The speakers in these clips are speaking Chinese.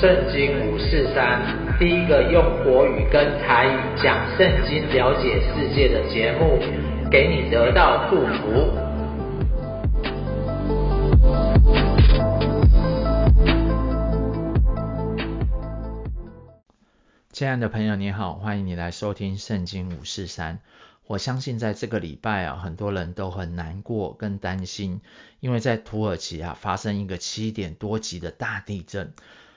圣经五四三，第一个用国语跟台语讲圣经、了解世界的节目，给你得到祝福。亲爱的朋友，你好，欢迎你来收听圣经五四三。我相信在这个礼拜啊，很多人都很难过跟担心，因为在土耳其啊发生一个七点多级的大地震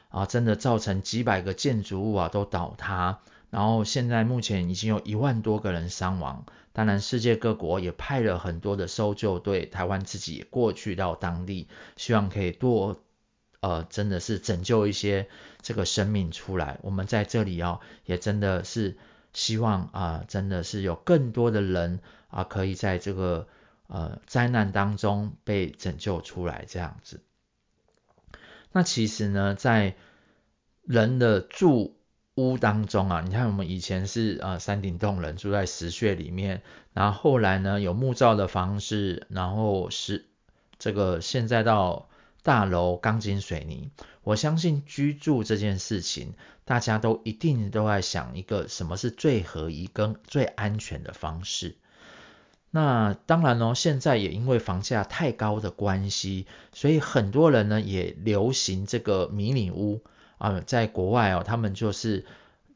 啊，真的造成几百个建筑物啊都倒塌，然后现在目前已经有一万多个人伤亡。当然，世界各国也派了很多的搜救队，台湾自己也过去到当地，希望可以多呃，真的是拯救一些这个生命出来。我们在这里啊，也真的是。希望啊，真的是有更多的人啊，可以在这个呃灾难当中被拯救出来这样子。那其实呢，在人的住屋当中啊，你看我们以前是呃山顶洞人住在石穴里面，然后后来呢有木造的房子，然后是这个现在到。大楼钢筋水泥，我相信居住这件事情，大家都一定都在想一个什么是最合宜跟最安全的方式。那当然呢，现在也因为房价太高的关系，所以很多人呢也流行这个迷你屋啊，在国外哦，他们就是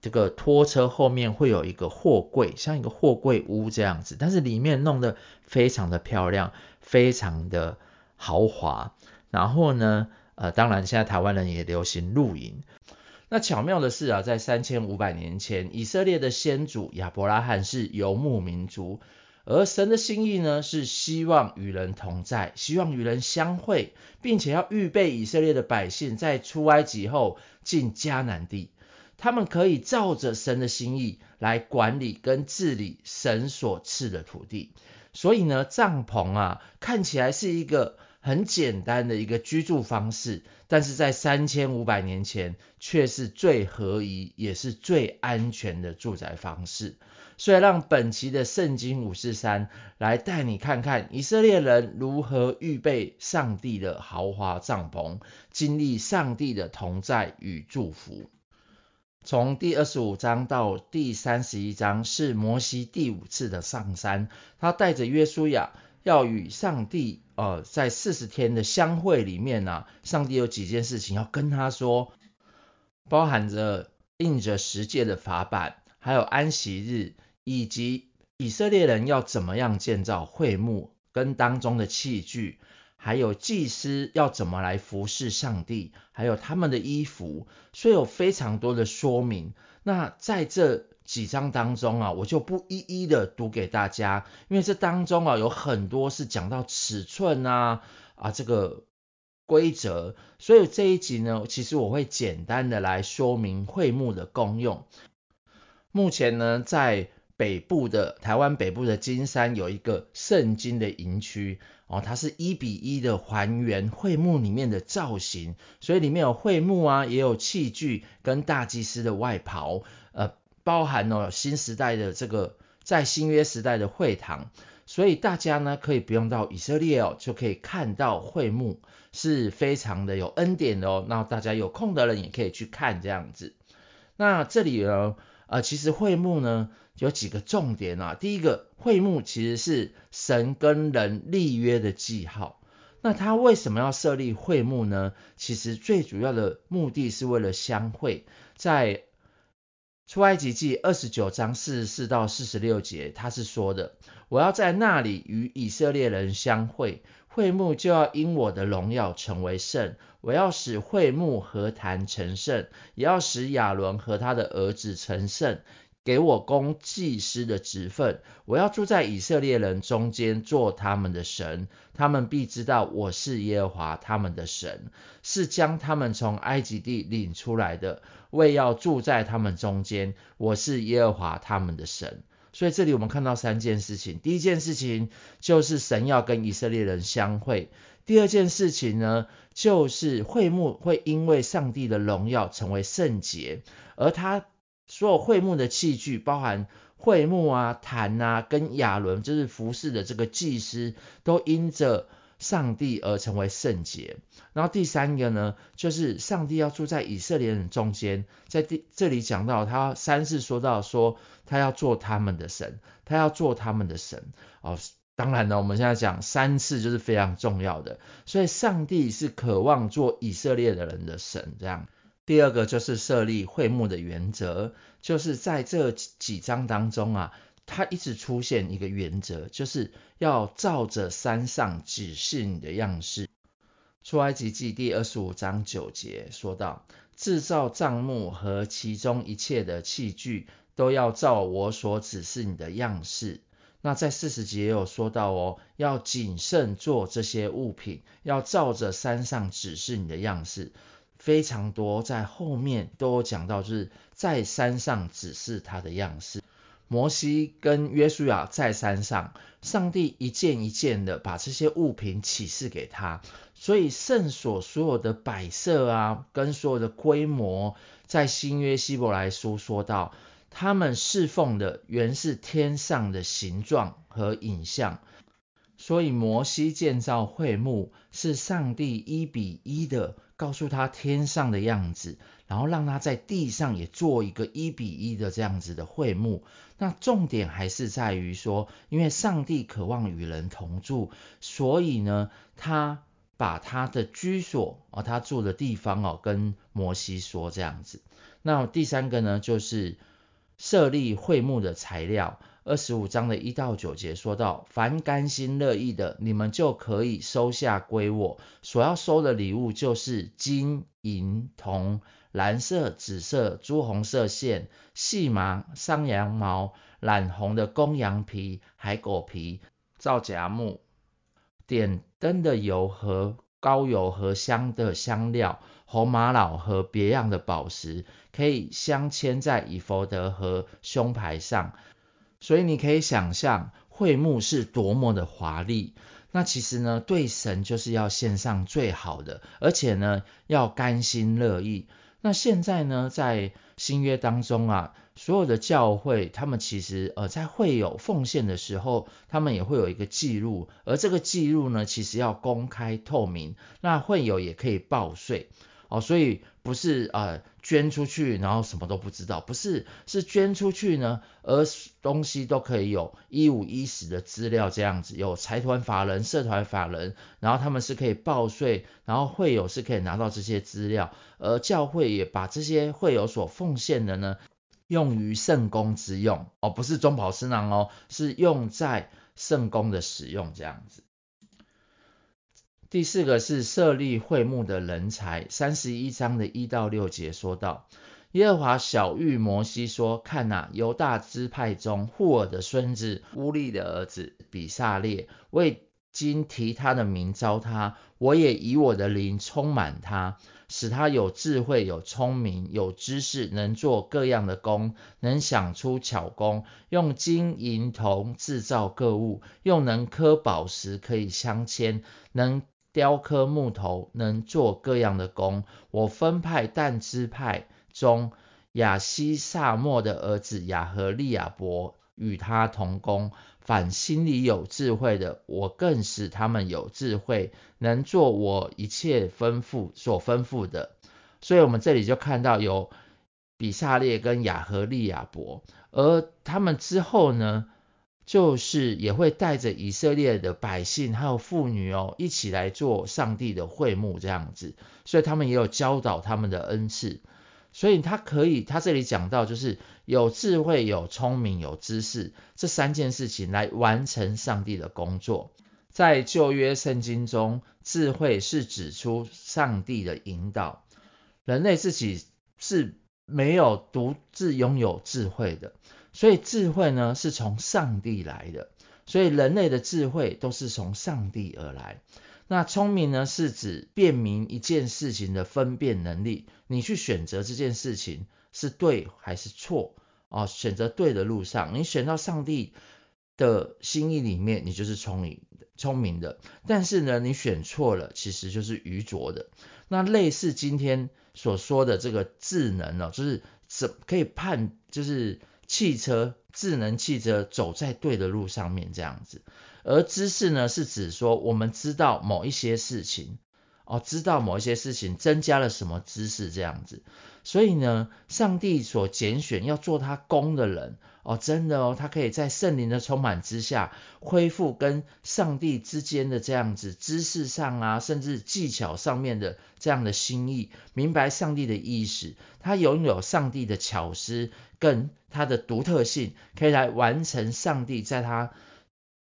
这个拖车后面会有一个货柜，像一个货柜屋这样子，但是里面弄得非常的漂亮，非常的豪华。然后呢，呃，当然现在台湾人也流行露营。那巧妙的是啊，在三千五百年前，以色列的先祖亚伯拉罕是游牧民族，而神的心意呢，是希望与人同在，希望与人相会，并且要预备以色列的百姓在出埃及后进迦南地，他们可以照着神的心意来管理跟治理神所赐的土地。所以呢，帐篷啊，看起来是一个。很简单的一个居住方式，但是在三千五百年前却是最合宜也是最安全的住宅方式。所以让本期的圣经五四三来带你看看以色列人如何预备上帝的豪华帐篷，经历上帝的同在与祝福。从第二十五章到第三十一章是摩西第五次的上山，他带着约书亚。要与上帝，呃，在四十天的相会里面呢，上帝有几件事情要跟他说，包含着印着十诫的法版，还有安息日，以及以色列人要怎么样建造会幕，跟当中的器具，还有祭司要怎么来服侍上帝，还有他们的衣服，所以有非常多的说明。那在这。几章当中啊，我就不一一的读给大家，因为这当中啊有很多是讲到尺寸啊啊这个规则，所以这一集呢，其实我会简单的来说明会幕的功用。目前呢，在北部的台湾北部的金山有一个圣经的营区哦，它是一比一的还原会幕里面的造型，所以里面有会幕啊，也有器具跟大祭司的外袍，呃。包含了新时代的这个在新约时代的会堂，所以大家呢可以不用到以色列哦，就可以看到会幕，是非常的有恩典的哦。那大家有空的人也可以去看这样子。那这里呢，呃，其实会幕呢有几个重点啊。第一个，会幕其实是神跟人立约的记号。那他为什么要设立会幕呢？其实最主要的目的是为了相会，在。出埃及记二十九章四十四到四十六节，他是说的：我要在那里与以色列人相会，会幕就要因我的荣耀成为圣。我要使会幕和谈成圣，也要使亚伦和他的儿子成圣。给我供祭司的职分，我要住在以色列人中间，做他们的神，他们必知道我是耶和华他们的神，是将他们从埃及地领出来的，为要住在他们中间，我是耶和华他们的神。所以这里我们看到三件事情，第一件事情就是神要跟以色列人相会，第二件事情呢，就是会幕会因为上帝的荣耀成为圣洁，而他。所有会幕的器具，包含会幕啊、坛啊，跟亚伦就是服侍的这个祭司，都因着上帝而成为圣洁。然后第三个呢，就是上帝要住在以色列人中间，在第这里讲到他三次说到说他要做他们的神，他要做他们的神哦。当然呢，我们现在讲三次就是非常重要的，所以上帝是渴望做以色列的人的神。这样，第二个就是设立会幕的原则，就是在这几章当中啊。它一直出现一个原则，就是要照着山上指示你的样式。出埃及记第二十五章九节说到，制造帐幕和其中一切的器具，都要照我所指示你的样式。那在四十节也有说到哦，要谨慎做这些物品，要照着山上指示你的样式。非常多，在后面都有讲到，就是在山上指示他的样式。摩西跟约书亚在山上，上帝一件一件的把这些物品启示给他，所以圣所所有的摆设啊，跟所有的规模，在新约希伯来书说到，他们侍奉的原是天上的形状和影像。所以摩西建造会幕，是上帝一比一的告诉他天上的样子，然后让他在地上也做一个一比一的这样子的会幕。那重点还是在于说，因为上帝渴望与人同住，所以呢，他把他的居所啊，他住的地方哦，跟摩西说这样子。那第三个呢，就是设立会幕的材料。二十五章的一到九节说到，凡甘心乐意的，你们就可以收下归我。所要收的礼物就是金银铜、蓝色、紫色、朱红色线、细麻、山羊毛、染红的公羊皮、海狗皮、皂荚木、点灯的油和膏油和香的香料、红玛瑙和别样的宝石，可以镶嵌在以弗得和胸牌上。所以你可以想象会幕是多么的华丽。那其实呢，对神就是要献上最好的，而且呢，要甘心乐意。那现在呢，在新约当中啊，所有的教会，他们其实呃，在会有奉献的时候，他们也会有一个记录，而这个记录呢，其实要公开透明，那会友也可以报税。哦，所以不是呃捐出去，然后什么都不知道，不是，是捐出去呢，而东西都可以有一五一十的资料这样子，有财团法人、社团法人，然后他们是可以报税，然后会友是可以拿到这些资料，而教会也把这些会友所奉献的呢，用于圣工之用，哦，不是中饱私囊哦，是用在圣工的使用这样子。第四个是设立会幕的人才，三十一章的一到六节说到，耶和华晓諭摩西说：看哪，犹大支派中户珥的孙子乌利的儿子比撒列，为今提他的名召他，我也以我的灵充满他，使他有智慧、有聪明、有知识，能做各样的工，能想出巧工，用金银铜制造各物，又能刻宝石，可以镶嵌，能。雕刻木头，能做各样的工。我分派但支派中亚希撒末的儿子亚和利亚伯与他同工。凡心里有智慧的，我更使他们有智慧，能做我一切吩咐所吩咐的。所以，我们这里就看到有比撒列跟亚和利亚伯，而他们之后呢，就是也会带着以色列的百姓还有妇女哦，一起来做上帝的会幕这样子，所以他们也有教导他们的恩赐，所以他可以，他这里讲到就是有智慧、有聪明、有知识这三件事情来完成上帝的工作。在旧约圣经中，智慧是指出上帝的引导，人类自己是没有独自拥有智慧的。所以智慧呢，是从上帝来的，所以人类的智慧都是从上帝而来。那聪明呢，是指辨明一件事情的分辨能力，你去选择这件事情是对还是错哦，选择对的路上，你选到上帝的心意里面，你就是聪明，聪明的。但是呢，你选错了，其实就是愚拙的。那类似今天所说的这个智能哦，就是怎可以判，就是。汽车、智能汽车走在对的路上面这样子。而知识呢，是指说我们知道某一些事情。哦，知道某一些事情，增加了什么知识这样子，所以呢，上帝所拣选要做他工的人，哦，真的哦，他可以在圣灵的充满之下，恢复跟上帝之间的这样子知识上啊，甚至技巧上面的这样的心意，明白上帝的意思，他拥有上帝的巧思跟他的独特性，可以来完成上帝在他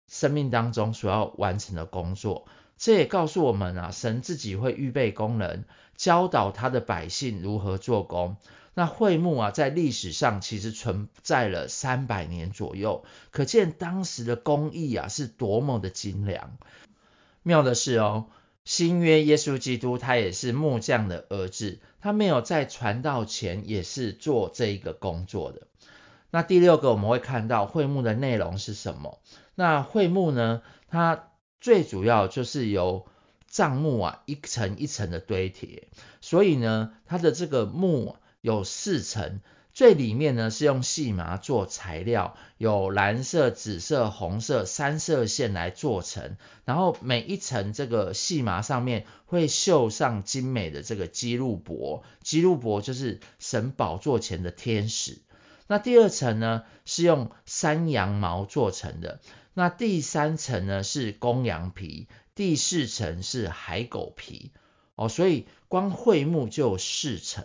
生命当中所要完成的工作。这也告诉我们啊，神自己会预备工人，教导他的百姓如何做工。那会幕啊，在历史上其实存在了三百年左右，可见当时的工艺啊是多么的精良。妙的是哦，新约耶稣基督他也是木匠的儿子，他没有在传道前也是做这一个工作的。那第六个我们会看到会幕的内容是什么？那会幕呢，它最主要就是由帐幕啊一层一层的堆叠，所以呢，它的这个幕有四层，最里面呢是用细麻做材料，有蓝色、紫色、红色三色线来做成，然后每一层这个细麻上面会绣上精美的这个基路伯，基路伯就是神宝座前的天使。那第二层呢是用山羊毛做成的。那第三层呢是公羊皮，第四层是海狗皮哦，所以光桧木就有四层。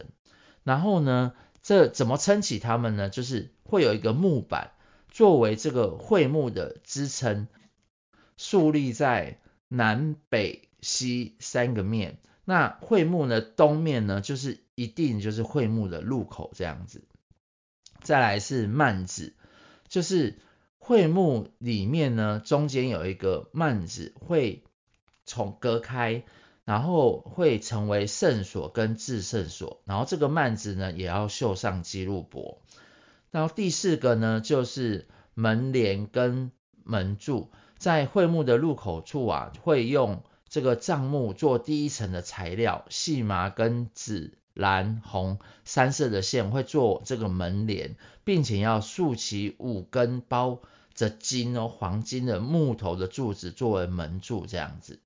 然后呢，这怎么撑起它们呢？就是会有一个木板作为这个桧木的支撑，竖立在南北西三个面。那桧木呢，东面呢就是一定就是桧木的入口这样子。再来是幔子，就是。会幕里面呢，中间有一个幔子，会从隔开，然后会成为圣所跟至圣所，然后这个幔子呢也要绣上基路伯。然后第四个呢，就是门帘跟门柱，在会幕的入口处啊，会用这个帐幕做第一层的材料，细麻跟纸、蓝、红三色的线会做这个门帘，并且要竖起五根包。着金哦，黄金的木头的柱子作为门柱这样子，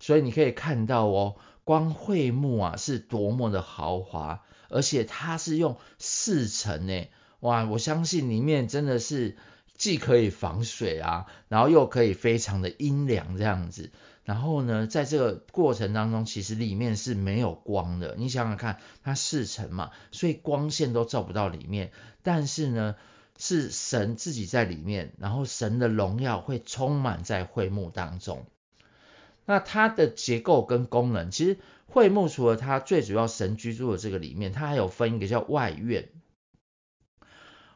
所以你可以看到哦，光会幕啊是多么的豪华，而且它是用四层呢，哇，我相信里面真的是既可以防水啊，然后又可以非常的阴凉这样子，然后呢，在这个过程当中，其实里面是没有光的，你想想看，它四层嘛，所以光线都照不到里面，但是呢。是神自己在里面，然后神的荣耀会充满在会幕当中。那它的结构跟功能，其实会幕除了它最主要神居住的这个里面，它还有分一个叫外院。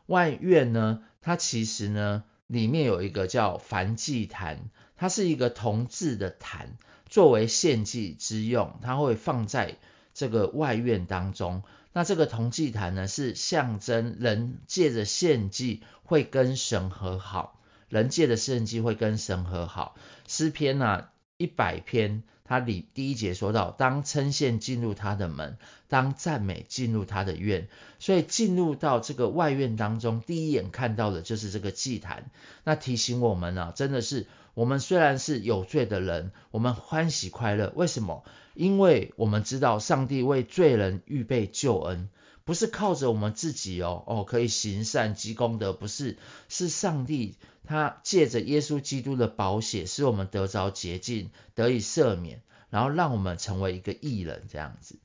外院呢，它其实呢里面有一个叫燔祭坛，它是一个铜制的坛，作为献祭之用，它会放在这个外院当中。那这个铜祭坛呢，是象征人借着献祭会跟神和好，人借着献祭会跟神和好。诗篇呢一百篇，它里第一节说到，当称谢进入他的门，当赞美进入他的院。所以进入到这个外院当中，第一眼看到的就是这个祭坛。那提醒我们呢、啊，真的是我们虽然是有罪的人，我们欢喜快乐，为什么？因为我们知道上帝为罪人预备救恩，不是靠着我们自己哦哦可以行善积功德，不是，是上帝他借着耶稣基督的宝血，使我们得着洁净，得以赦免，然后让我们成为一个义人这样子。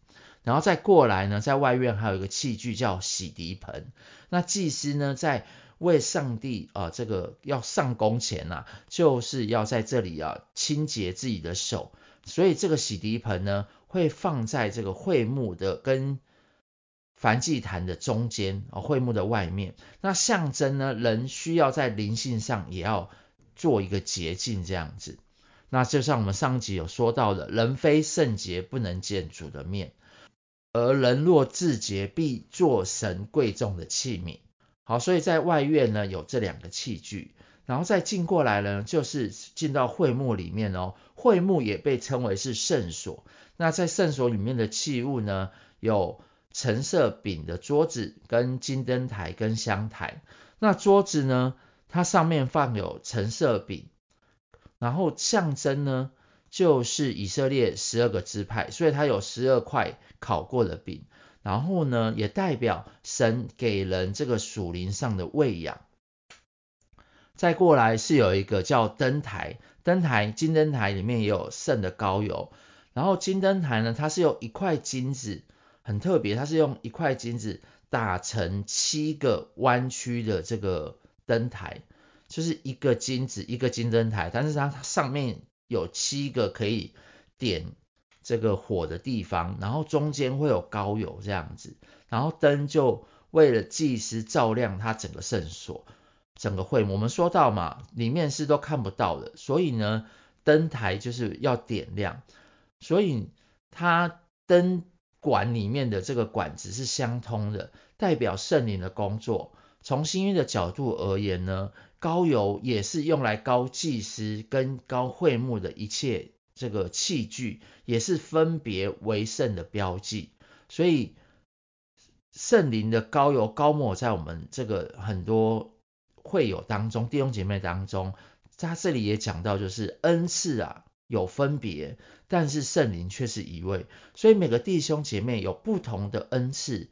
然后再过来呢，在外院还有一个器具叫洗涤盆，那祭司呢在为上帝啊、这个要上工前呐、啊，就是要在这里啊清洁自己的手。所以这个洗涤盆呢，会放在这个会幕的跟燔祭坛的中间啊，会幕的外面。那象征呢，人需要在灵性上也要做一个洁净这样子。那就像我们上集有说到的，人非圣洁不能见主的面，而人若自洁，必做神贵重的器皿。好，所以在外院呢，有这两个器具。然后再进过来呢，就是进到会幕里面哦。会幕也被称为是圣所。那在圣所里面的器物呢，有橙色饼的桌子、跟金灯台、跟香台。那桌子呢，它上面放有橙色饼，然后象征呢就是以色列十二个支派，所以它有十二块烤过的饼，然后呢也代表神给人这个属灵上的喂养。再过来是有一个叫灯台，灯台金灯台里面也有圣的膏油，然后金灯台呢，它是用一块金子，很特别，它是用一块金子打成七个弯曲的这个灯台，就是一个金子一个金灯台，但是它上面有七个可以点这个火的地方，然后中间会有高油这样子，然后灯就为了祭司照亮它整个圣所。整个会，我们说到嘛，里面是都看不到的，所以呢，灯台就是要点亮，所以它灯管里面的这个管子是相通的，代表圣灵的工作。从新约的角度而言呢，膏油也是用来膏祭司跟膏会幕的一切这个器具，也是分别为圣的标记。所以圣灵的膏油膏抹在我们这个很多。会友当中，弟兄姐妹当中，他这里也讲到，就是恩赐啊有分别，但是圣灵却是一位，所以每个弟兄姐妹有不同的恩赐，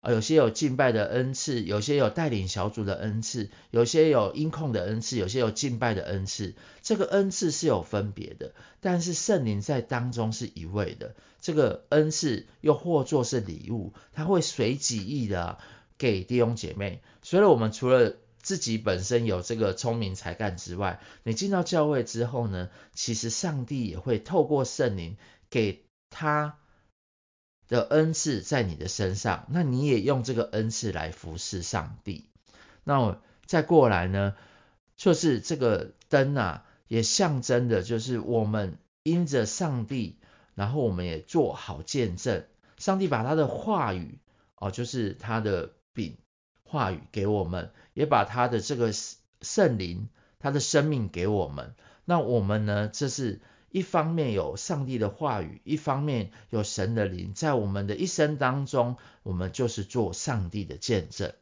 啊，有些有敬拜的恩赐，有些有带领小组的恩赐，有些有音控的恩赐，有些有敬拜的恩赐，这个恩赐是有分别的，但是圣灵在当中是一位的，这个恩赐又或作是礼物，他会随己意的、给弟兄姐妹，所以我们除了自己本身有这个聪明才干之外，你进到教会之后呢，其实上帝也会透过圣灵给他的恩赐在你的身上，那你也用这个恩赐来服侍上帝。那再过来呢，就是这个灯啊，也象征的就是我们因着上帝，然后我们也做好见证，上帝把他的话语哦，就是他的饼。话语给我们，也把他的这个圣灵，他的生命给我们。那我们呢？这是一方面有上帝的话语，一方面有神的灵，在我们的一生当中，我们就是做上帝的见证。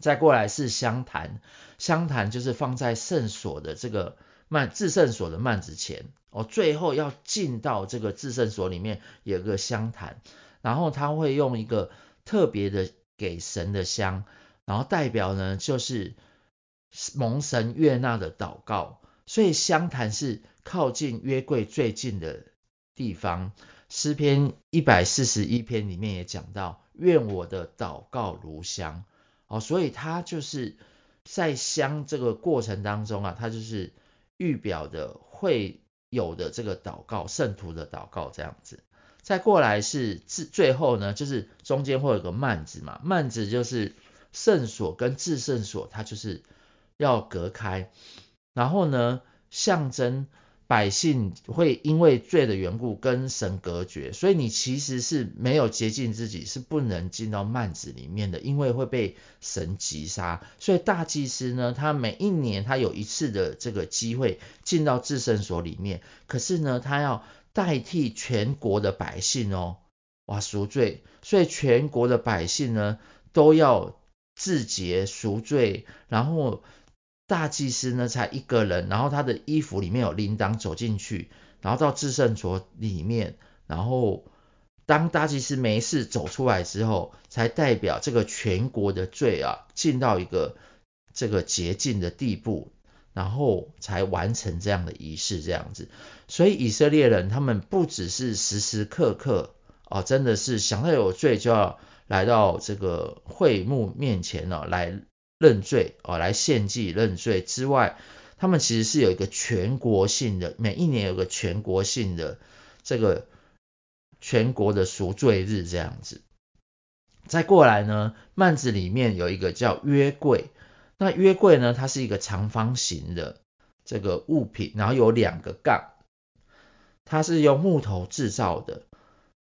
再过来是香坛，香坛就是放在圣所的这个幔至圣所的幔子前哦，最后要进到这个至圣所里面有个香坛，然后他会用一个特别的。给神的香，然后代表呢就是蒙神悦纳的祷告，所以香坛是靠近约柜最近的地方。诗篇一百四十一篇里面也讲到，愿我的祷告如香哦，所以它就是在香这个过程当中啊，它就是预表的会有的这个祷告，圣徒的祷告这样子。再过来是至最后呢，就是中间会有个幔子嘛，幔子就是圣所跟至圣所，它就是要隔开。然后呢，象征百姓会因为罪的缘故跟神隔绝，所以你其实是没有洁净自己，是不能进到幔子里面的，因为会被神击杀。所以大祭司呢，他每一年他有一次的这个机会进到至圣所里面，可是呢，他要。代替全国的百姓哦，哇赎罪，所以全国的百姓呢都要自洁赎罪，然后大祭司呢才一个人，然后他的衣服里面有铃铛走进去，然后到至圣所里面，然后当大祭司没事走出来之后，才代表这个全国的罪啊进到一个这个洁净的地步。然后才完成这样的仪式，这样子。所以以色列人他们不只是时时刻刻哦，真的是想到有罪就要来到这个会幕面前哦，来认罪哦，来献祭认罪之外，他们其实是有一个全国性的，每一年有个全国性的这个全国的赎罪日这样子。再过来呢，幔子里面有一个叫约柜。那约柜呢？它是一个长方形的这个物品，然后有两个杠，它是用木头制造的，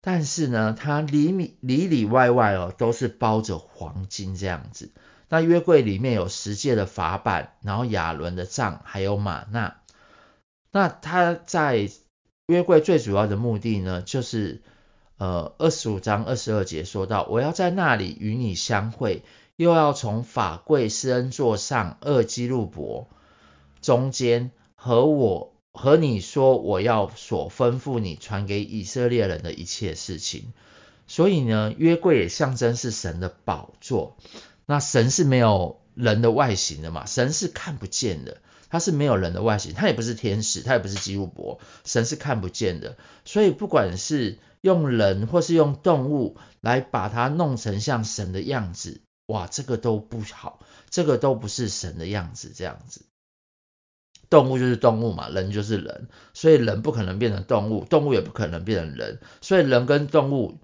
但是呢，它里里里里外外哦都是包着黄金这样子。那约柜里面有十戒的法版，然后亚伦的杖，还有吗哪。那它在约柜最主要的目的呢，就是呃二十五章二十二节说到，我要在那里与你相会。又要从法柜施恩座上二基路伯中间和我和你说我要所吩咐你传给以色列人的一切事情。所以呢，约柜也象征是神的宝座。那神是没有人的外形的嘛？神是看不见的，他是没有人的外形，他也不是天使，他也不是基路伯，神是看不见的。所以不管是用人或是用动物来把它弄成像神的样子，哇，这个都不好，这个都不是神的样子。这样子，动物就是动物嘛，人就是人，所以人不可能变成动物，动物也不可能变成人，所以人跟动物。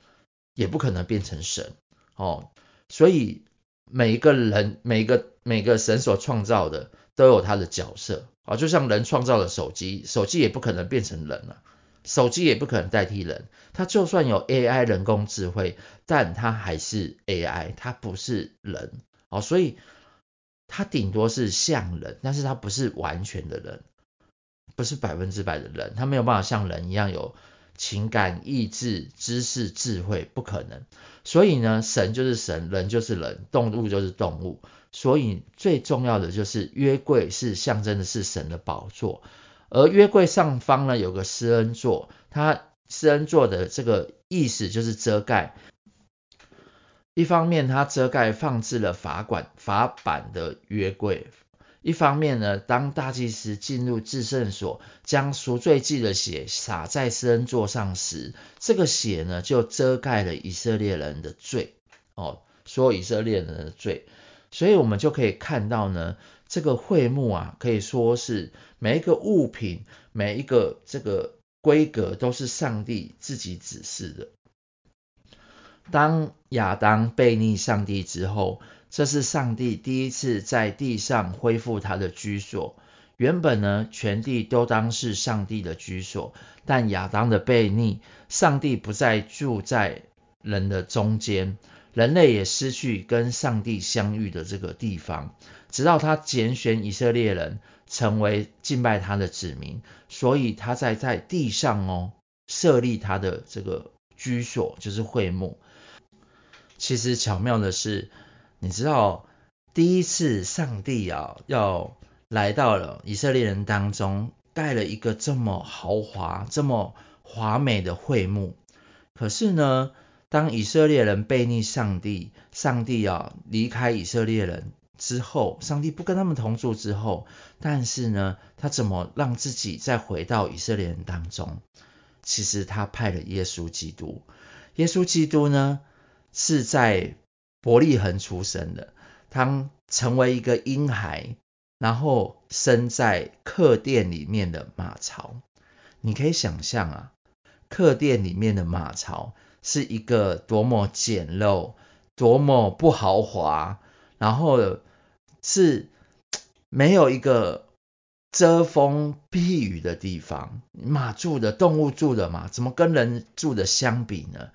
也不可能变成神哦，所以每一个人、每个每个神所创造的都有他的角色啊，就像人创造了手机，手机也不可能变成人了，手机也不可能代替人，它就算有 AI 人工智慧，但它还是 AI，它不是人哦，所以它顶多是像人，但是它不是完全的人，不是百分之百的人，它没有办法像人一样有。情感、意志、知识、智慧不可能，所以呢，神就是神，人就是人，动物就是动物。所以最重要的就是约柜是象征的是神的宝座，而约柜上方呢有个施恩座，它施恩座的这个意思就是遮盖。一方面它遮盖放置了法管法版的约柜。一方面呢，当大祭司进入至圣所，将赎罪祭的血洒在施恩座上时，这个血呢就遮盖了以色列人的罪，哦，所有以色列人的罪。所以我们就可以看到呢，这个会幕啊，可以说是每一个物品、每一个这个规格都是上帝自己指示的。当亚当背逆上帝之后，这是上帝第一次在地上恢复他的居所。原本呢，全地都当是上帝的居所，但亚当的背逆，上帝不再住在人的中间，人类也失去跟上帝相遇的这个地方。直到他拣选以色列人成为敬拜他的子民，所以他在在地上哦设立他的这个居所，就是会幕。其实巧妙的是。你知道第一次上帝啊要来到了以色列人当中，盖了一个这么豪华、这么华美的会幕。可是呢，当以色列人悖逆上帝，上帝啊离开以色列人之后，上帝不跟他们同住之后，但是呢，他怎么让自己再回到以色列人当中？其实他派了耶稣基督。耶稣基督呢是在。伯利恒出生的，他成为一个婴孩，然后生在客店里面的马槽。你可以想象啊，客店里面的马槽是一个多么简陋、多么不豪华，然后是 没有一个遮风避雨的地方。马住的，动物住的嘛，怎么跟人住的相比呢？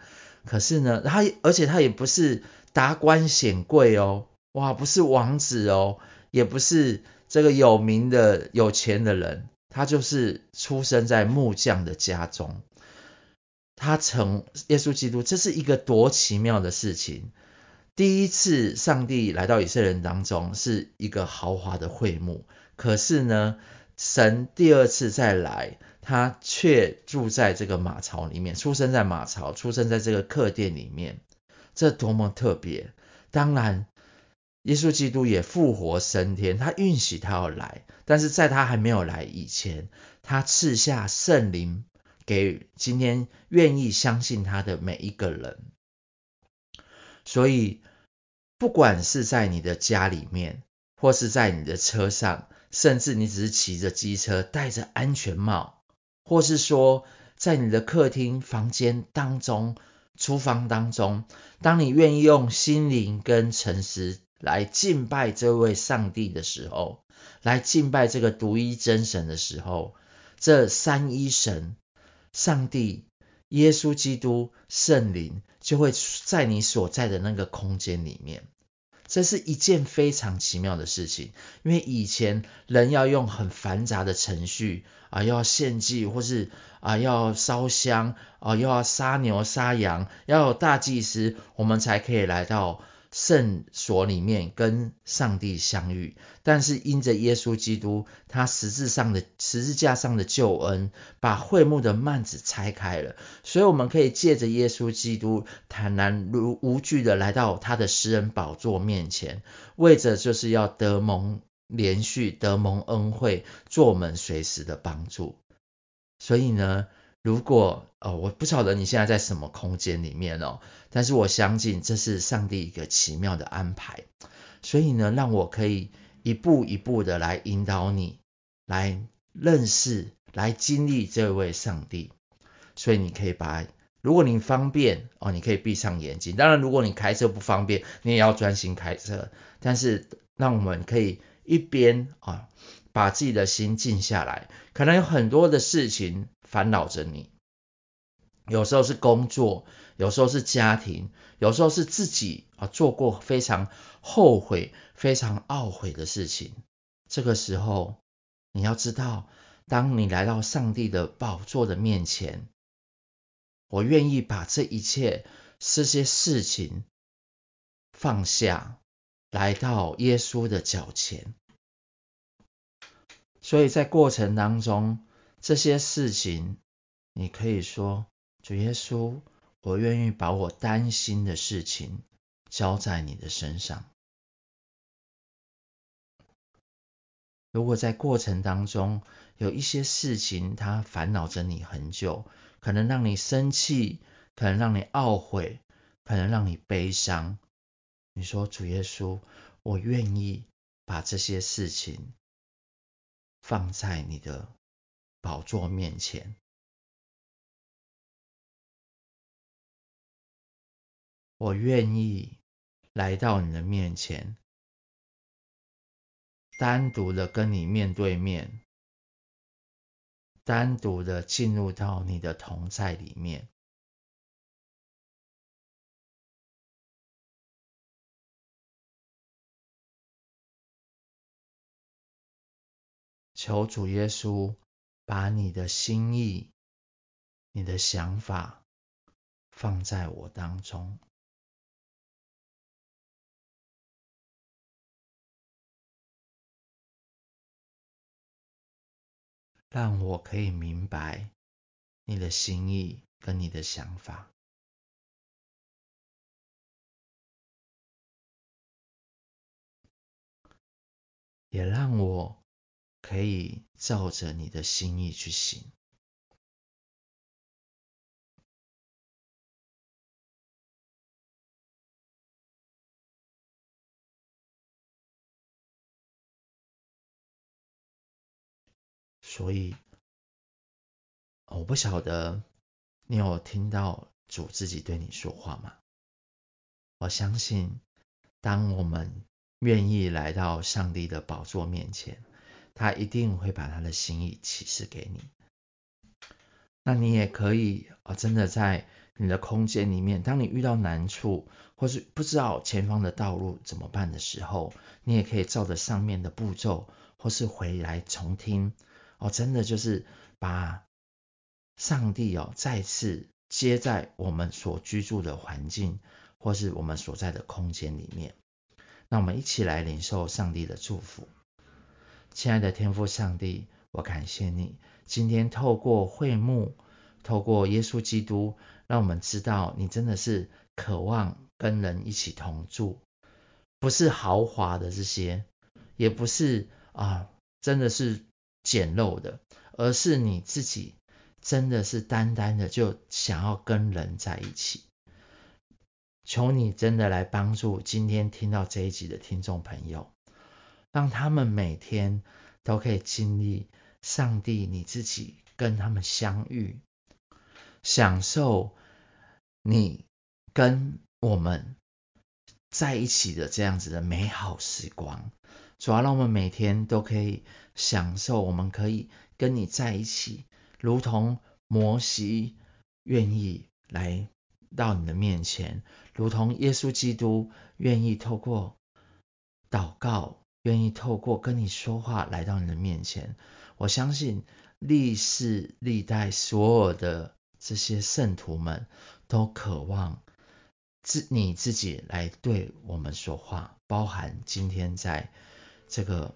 可是呢，他而且他也不是。达官显贵哦，哇，不是王子哦，也不是这个有名的有钱的人，他就是出生在木匠的家中。他成耶稣基督，这是一个多奇妙的事情。第一次上帝来到以色列人当中，是一个豪华的会幕，可是呢，神第二次再来，他却住在这个马槽里面，出生在马槽，出生在这个客店里面。这多么特别！当然，耶稣基督也复活升天，他允许他要来，但是在他还没有来以前，他赐下圣灵给今天愿意相信他的每一个人。所以，不管是在你的家里面，或是在你的车上，甚至你只是骑着机车，戴着安全帽，或是说在你的客厅房间当中。厨房当中，当你愿意用心灵跟诚实来敬拜这位上帝的时候，来敬拜这个独一真神的时候，这三一神、上帝、耶稣基督、圣灵就会在你所在的那个空间里面。这是一件非常奇妙的事情，因为以前人要用很繁杂的程序啊，要献祭或是啊要烧香啊，又要杀牛杀羊，要有大祭司，我们才可以来到圣所里面跟上帝相遇，但是因着耶稣基督他十字上的十字架上的救恩，把会幕的幔子拆开了，所以我们可以借着耶稣基督坦然如无惧的来到他的施恩宝座面前，为着就是要得蒙连续，得蒙恩惠，做我们随时的帮助。所以呢，如果哦，我不晓得你现在在什么空间里面哦，但是我相信这是上帝一个奇妙的安排。所以呢，让我可以一步一步的来引导你，来认识、来经历这位上帝。所以你可以把，如果你方便哦，你可以闭上眼睛。当然，如果你开车不方便，你也要专心开车。但是，让我们可以一边啊。把自己的心静下来，可能有很多的事情烦恼着你，有时候是工作，有时候是家庭，有时候是自己啊做过非常后悔、非常懊悔的事情。这个时候，你要知道，当你来到上帝的宝座的面前，我愿意把这一切这些事情放下，来到耶稣的脚前。所以在过程当中，这些事情，你可以说：“主耶稣，我愿意把我担心的事情交在你的身上。”如果在过程当中有一些事情，它烦恼着你很久，可能让你生气，可能让你懊悔，可能让你悲伤，你说：“主耶稣，我愿意把这些事情。”放在你的宝座面前，我愿意来到你的面前，单独的跟你面对面，单独的进入到你的同在里面。求主耶稣把你的心意、你的想法放在我当中，让我可以明白你的心意跟你的想法，也让我。可以照着你的心意去行，所以我不晓得你有听到主自己对你说话吗？我相信，当我们愿意来到上帝的宝座面前。他一定会把他的心意启示给你。那你也可以啊，真的在你的空间里面，当你遇到难处，或是不知道前方的道路怎么办的时候，你也可以照着上面的步骤，或是回来重听哦。真的就是把上帝哦再次接在我们所居住的环境，或是我们所在的空间里面。那我们一起来领受上帝的祝福。亲爱的天父上帝，我感谢你今天透过会幕，透过耶稣基督，让我们知道你真的是渴望跟人一起同住，不是豪华的这些，也不是啊，真的是简陋的，而是你自己真的是单单的就想要跟人在一起。求你真的来帮助今天听到这一集的听众朋友。让他们每天都可以经历上帝你自己跟他们相遇，享受你跟我们在一起的这样子的美好时光。主要让我们每天都可以享受，我们可以跟你在一起，如同摩西愿意来到你的面前，如同耶稣基督愿意透过祷告。愿意透过跟你说话来到你的面前，我相信历世历代所有的这些圣徒们都渴望自你自己来对我们说话，包含今天在这个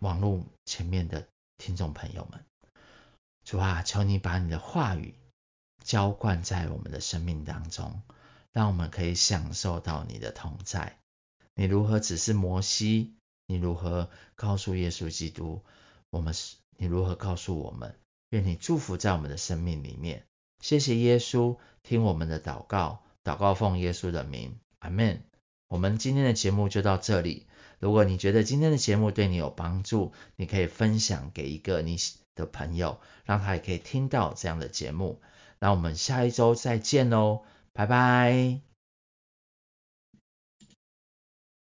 网络前面的听众朋友们，主啊，求你把你的话语浇灌在我们的生命当中，让我们可以享受到你的同在。你如何指示摩西？你如何告诉耶稣基督？我们是你如何告诉我们？愿你祝福在我们的生命里面。谢谢耶稣，听我们的祷告，祷告奉耶稣的名，阿门。我们今天的节目就到这里。如果你觉得今天的节目对你有帮助，你可以分享给一个你的朋友，让他也可以听到这样的节目。那我们下一周再见喽，拜拜。